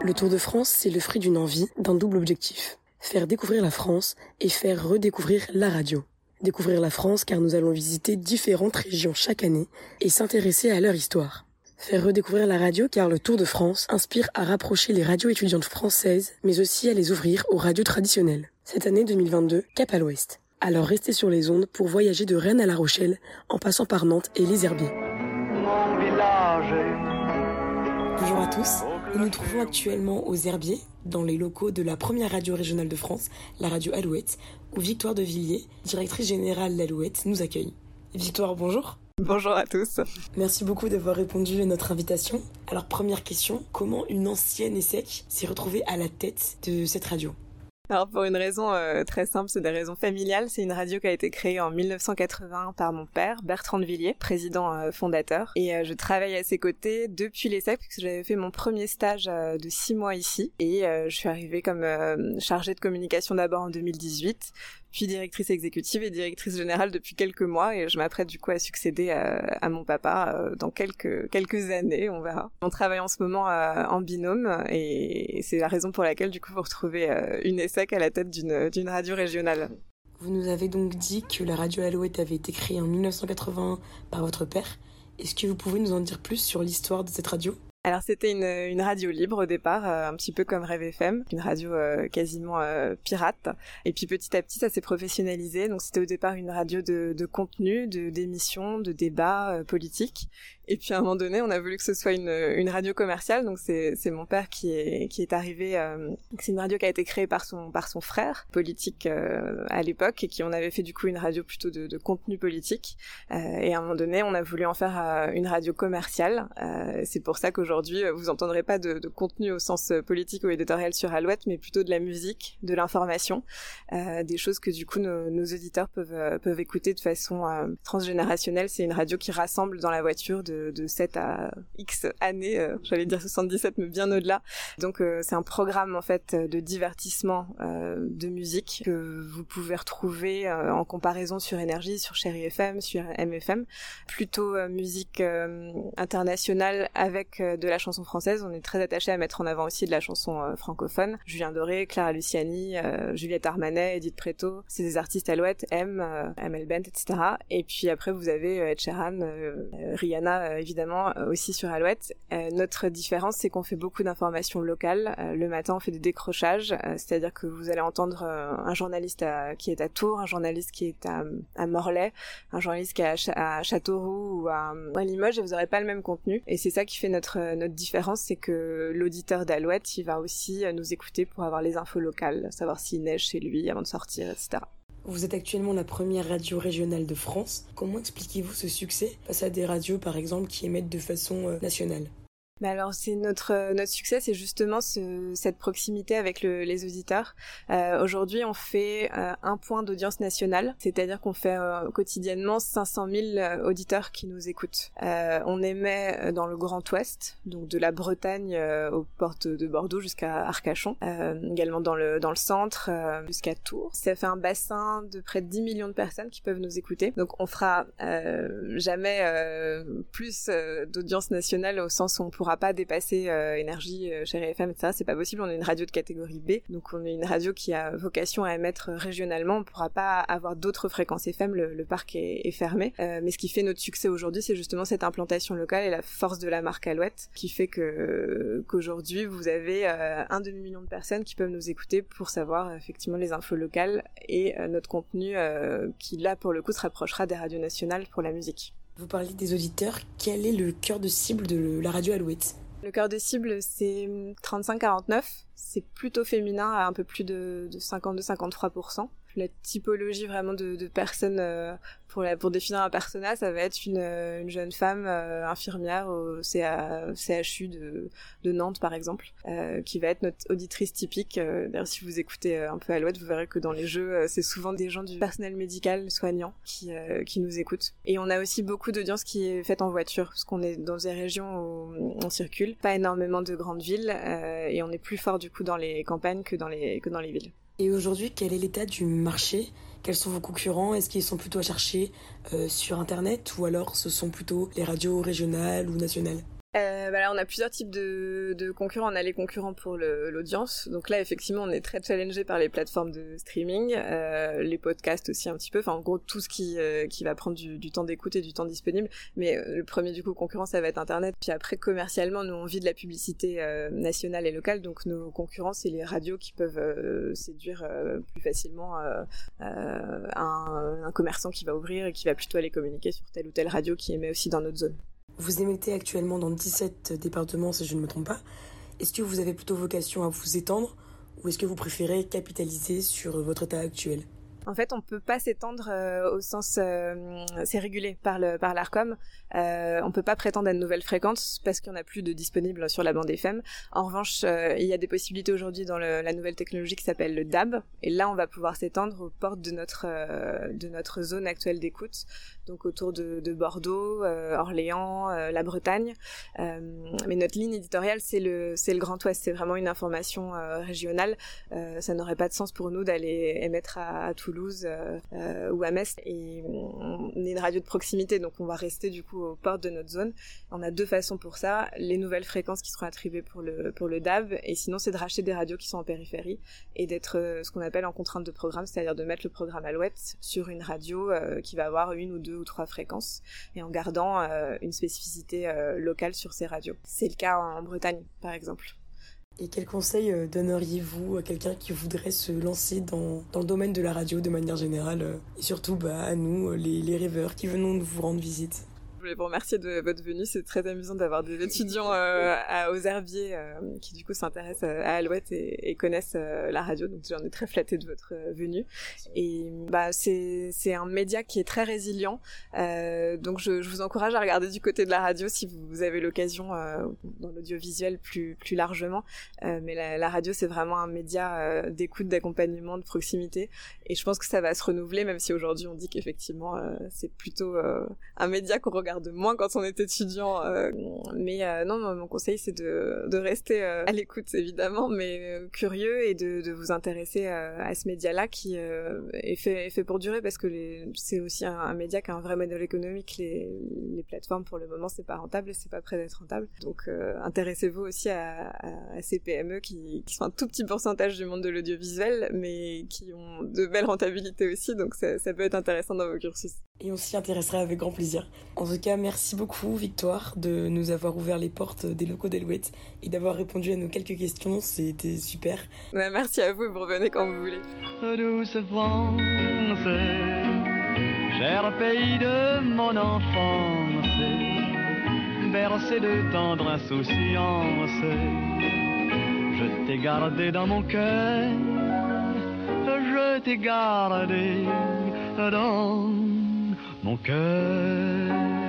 Le Tour de France, c'est le fruit d'une envie, d'un double objectif. Faire découvrir la France et faire redécouvrir la radio. Découvrir la France car nous allons visiter différentes régions chaque année et s'intéresser à leur histoire. Faire redécouvrir la radio car le Tour de France inspire à rapprocher les radios étudiantes françaises mais aussi à les ouvrir aux radios traditionnelles. Cette année 2022, cap à l'ouest. Alors restez sur les ondes pour voyager de Rennes à La Rochelle en passant par Nantes et les Herbiers. Bonjour à tous, nous nous trouvons actuellement aux Herbiers, dans les locaux de la première radio régionale de France, la radio Alouette, où Victoire de Villiers, directrice générale d'Alouette, nous accueille. Victoire, bonjour. Bonjour à tous. Merci beaucoup d'avoir répondu à notre invitation. Alors première question, comment une ancienne ESSEC s'est retrouvée à la tête de cette radio? Alors pour une raison euh, très simple, c'est des raisons familiales. C'est une radio qui a été créée en 1980 par mon père, Bertrand de Villiers, président euh, fondateur. Et euh, je travaille à ses côtés depuis l'ESSEC, puisque j'avais fait mon premier stage de six mois ici. Et je suis arrivée comme chargée de communication d'abord en 2018, puis directrice exécutive et directrice générale depuis quelques mois et je m'apprête du coup à succéder à, mon papa dans quelques quelques années, on verra. On travaille en ce moment en binôme et c'est la raison pour laquelle du coup vous retrouvez une ESSEC à la tête d'une radio régionale. Vous nous avez donc dit que la radio Alouette avait été créée en 1980 par votre père. Est-ce que vous pouvez nous en dire plus sur l'histoire de cette radio? Alors c'était une, radio libre au départ, euh, un petit peu comme Rêve FM, une radio euh, quasiment euh, pirate. Et puis petit à petit ça s'est professionnalisé. Donc c'était au départ une radio de, de contenu, de d'émissions, de débats politiques. Et puis à un moment donné, on a voulu que ce soit une, une radio commerciale. Donc c'est, mon père qui est qui est arrivé. Euh, c'est une radio qui a été créée par son par son frère politique euh, à l'époque et qui on avait fait du coup une radio plutôt de, de contenu politique. Euh, et à un moment donné, on a voulu en faire euh, une radio commerciale. Euh, c'est pour ça qu'aujourd'hui, vous entendrez pas de, de, contenu au sens politique ou éditorial sur Alouette, mais plutôt de la musique, de l'information, des choses que du coup nos, nos auditeurs peuvent peuvent écouter de façon transgénérationnelle. C'est une radio qui rassemble dans la voiture de de, 7 à X années, euh, j'allais dire 77 mais bien au-delà. Donc euh, c'est un programme en fait de divertissement euh, de musique que vous pouvez retrouver en comparaison sur Énergie, sur Chéri FM, sur MFM, plutôt musique internationale avec de la chanson française. On est très attaché à mettre en avant aussi de la chanson francophone. Julien Doré, Clara Luciani, Juliette Armanet, Edith Preto, c'est des artistes alouettes, M, ML Bent, etc. Et puis après vous avez Ed Sheeran, Rihanna, évidemment euh, aussi sur Alouette. Euh, notre différence, c'est qu'on fait beaucoup d'informations locales. le matin, on fait des décrochages, c'est-à-dire que vous allez entendre un journaliste qui est à Tours, un journaliste qui est à, Morlaix, un journaliste qui est à, Châteauroux ou à, Limoges, et vous n'aurez pas le même contenu. Et c'est ça qui fait notre notre différence, c'est que l'auditeur d'Alouette, il va aussi nous écouter pour avoir les infos locales, savoir s'il neige chez lui avant de sortir, etc. Vous êtes actuellement la première radio régionale de France. Comment expliquez-vous ce succès face à des radios, par exemple, qui émettent de façon euh, nationale? Bah alors c'est notre euh, notre succès, c'est justement ce, cette proximité avec le, les auditeurs. Euh, Aujourd'hui, on fait euh, un point d'audience nationale, c'est-à-dire qu'on fait euh, quotidiennement 500 000 auditeurs qui nous écoutent. on émet dans le Grand Ouest, donc de la Bretagne aux portes de Bordeaux jusqu'à Arcachon, également dans le dans le centre jusqu'à Tours. Ça fait un bassin de près de 10 millions de personnes qui peuvent nous écouter. Donc on fera jamais plus d'audience nationale au sens où on pourra pas dépasser euh, énergie euh, chez FM etc c'est pas possible. On est une radio de catégorie B. Donc on est une radio qui a vocation à émettre régionalement. On pourra pas avoir d'autres fréquences FM le, parc est, fermé. Euh, mais ce qui fait notre succès aujourd'hui c'est justement cette implantation locale et la force de la marque Alouette qui fait que qu'aujourd'hui vous avez un demi million de personnes qui peuvent nous écouter pour savoir effectivement les infos locales et notre contenu qui là pour le coup se rapprochera des radios nationales pour la musique. Vous parlez des auditeurs. Quel est le cœur de cible de la radio Alouette Le cœur de cible, c'est 35-49. C'est plutôt féminin à un peu plus de, de 52-53% la typologie vraiment de, de personnes euh, pour pour définir un persona ça va être une, euh, une jeune femme euh, infirmière au CHU de, Nantes par exemple qui va être notre auditrice typique. D'ailleurs si vous écoutez un peu Alouette vous verrez que dans les jeux c'est souvent des gens du personnel médical soignant qui, qui nous écoutent. Et on a aussi beaucoup d'audience qui est faite en voiture parce qu'on est dans des régions où on circule pas énormément de grandes villes et on est plus fort du dans les campagnes que dans les que dans les villes. Et aujourd'hui, quel est l'état du marché? Quels sont vos concurrents? Est-ce qu'ils sont plutôt à chercher euh, sur Internet ou alors ce sont plutôt les radios régionales ou nationales? Euh, bah on a plusieurs types de, concurrents. On a les concurrents pour l'audience. Donc là, effectivement, on est très challengé par les plateformes de streaming, euh, les podcasts aussi un petit peu. Enfin, en gros, tout ce qui euh, va prendre du, temps d'écoute et du temps disponible. Mais le premier du coup concurrent, ça va être Internet. Puis après, commercialement, nous on vit de la publicité nationale et locale. Donc nos concurrents, c'est les radios qui peuvent séduire plus facilement un commerçant qui va ouvrir et qui va plutôt aller communiquer sur telle ou telle radio qui émet aussi dans notre zone. Vous émettez actuellement dans 17 départements, si je ne me trompe pas. Est-ce que vous avez plutôt vocation à vous étendre ou est-ce que vous préférez capitaliser sur votre état actuel? En fait, on peut pas s'étendre euh, au sens, euh, c'est régulé par le par l'Arcom. Euh, on peut pas prétendre à de nouvelles fréquences parce qu'il n'y en a plus de disponibles sur la bande FM. En revanche, euh, il y a des possibilités aujourd'hui dans la nouvelle technologie qui s'appelle le DAB, et là, on va pouvoir s'étendre aux portes de notre de notre zone actuelle d'écoute, donc autour de, de Bordeaux, Orléans, la Bretagne. mais notre ligne éditoriale, c'est le c'est le Grand Ouest. C'est vraiment une information régionale. ça n'aurait pas de sens pour nous d'aller émettre à Toulouse ou à Metz. Et on est une radio de proximité, donc on va rester du coup aux portes de notre zone. On a deux façons pour ça les nouvelles fréquences qui seront attribuées pour le pour le DAB, et sinon c'est de racheter des radios qui sont en périphérie et d'être euh, ce qu'on appelle en contrainte de programme, c'est-à-dire de mettre le programme Alouette sur une radio euh, qui va avoir une ou deux ou trois fréquences et en gardant euh, une spécificité euh, locale sur ces radios. C'est le cas en Bretagne, par exemple. Et quel conseil euh, donneriez-vous à quelqu'un qui voudrait se lancer dans, le domaine de la radio de manière générale euh, et surtout bah, à nous, les, les rêveurs qui venons de vous rendre visite? Voulais vous remercier de votre venue. C'est très amusant d'avoir des étudiants euh, à, aux Herbiers euh, qui du coup s'intéressent à Alouette et, connaissent euh, la radio. Donc j'en ai très flatté de votre euh, venue. Et bah c'est un média qui est très résilient. Euh, donc je, vous encourage à regarder du côté de la radio si vous avez l'occasion dans l'audiovisuel plus plus largement. mais la radio c'est vraiment un média d'écoute, d'accompagnement, de proximité. Et je pense que ça va se renouveler, même si aujourd'hui on dit qu'effectivement c'est plutôt un média qu'on regarde regarde moins quand on est étudiant. Euh, mais euh, non, mon conseil c'est de, de rester euh, à l'écoute évidemment, mais euh, curieux et de, de vous intéresser euh, à ce média-là qui est fait, est fait pour durer parce que c'est aussi un, média qui a un vrai modèle économique. Les, les plateformes pour le moment c'est pas rentable et c'est pas prêt d'être rentable. Donc intéressez-vous aussi à, à, à, ces PME qui, qui sont un tout petit pourcentage du monde de l'audiovisuel, mais qui ont de belles rentabilités aussi. Donc ça, ça peut être intéressant dans vos cursus. Et on s'y intéressera avec grand plaisir. En tout cas, merci beaucoup Victoire de nous avoir ouvert les portes des locaux d'Elouette et d'avoir répondu à nos quelques questions. C'était super. Ouais, merci à vous et vous revenez quand vous voulez. Douce France, cher pays de mon enfance, bercé de tendre insouciance, je t'ai gardé dans mon cœur, je t'ai gardé dans mon cœur.